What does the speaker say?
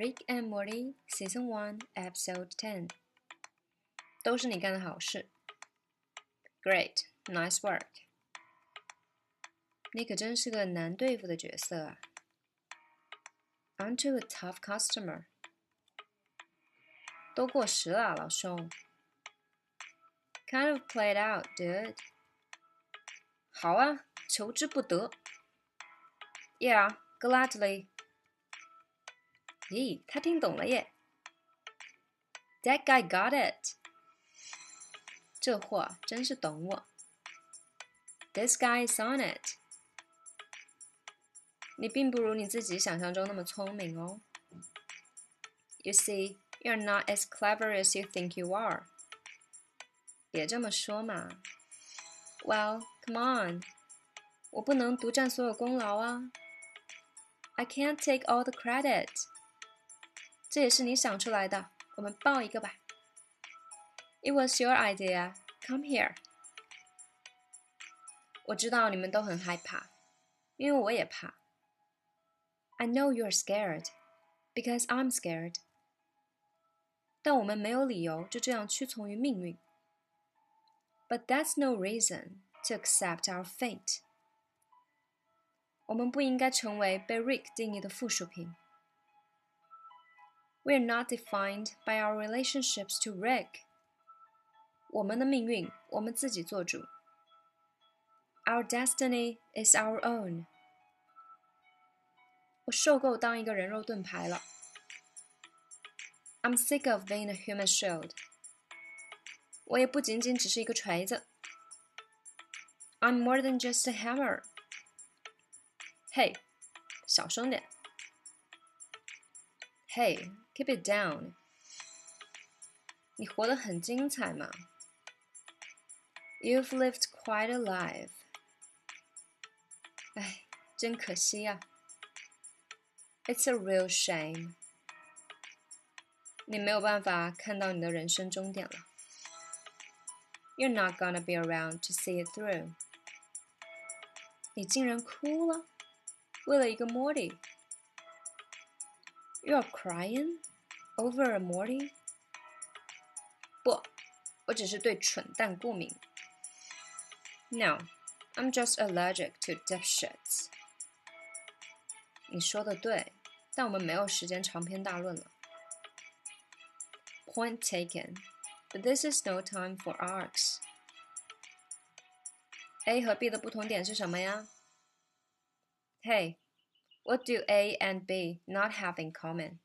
Rick and Morty Season One Episode Ten，都是你干的好事。Great, nice work。你可真是个难对付的角色啊。Aren't you a tough customer？都过时了，老兄。Kind of played out, dude。好啊，求之不得。Yeah, gladly. 咦，他听懂了耶！That guy got it。这货真是懂我。This guy is on it。你并不如你自己想象中那么聪明哦。You see, you're not as clever as you think you are。别这么说嘛。Well, come on，我不能独占所有功劳啊。I can't take all the credit。 这也是你想出来的，我们抱一个吧。It was your idea. Come here. 我知道你们都很害怕，因为我也怕。I know you're scared, because I'm scared. 但我们没有理由就这样屈从于命运。But that's no reason to accept our fate. 我们不应该成为被 Rick 定义的附属品。we are not defined by our relationships to Rick. 我们的命运，我们自己做主。Our destiny is our own. 我受够当一个人肉盾牌了。I'm sick of being a human shield. 我也不仅仅只是一个锤子。I'm more than just a hammer. 嘿，小声点。 Hey, keep it down. 你活得很精彩嘛。You've lived quite a life. 哎，真可惜呀、啊。It's a real shame. 你没有办法看到你的人生终点了。You're not gonna be around to see it through. 你竟然哭了，为了一个 Morty。 you're crying over a Morty？不，我只是对蠢蛋过敏。No, I'm just allergic to dipshits。你说的对，但我们没有时间长篇大论了。Point taken, but this is no time for arcs. A 和 B 的不同点是什么呀？Hey, what do A and B not have in common?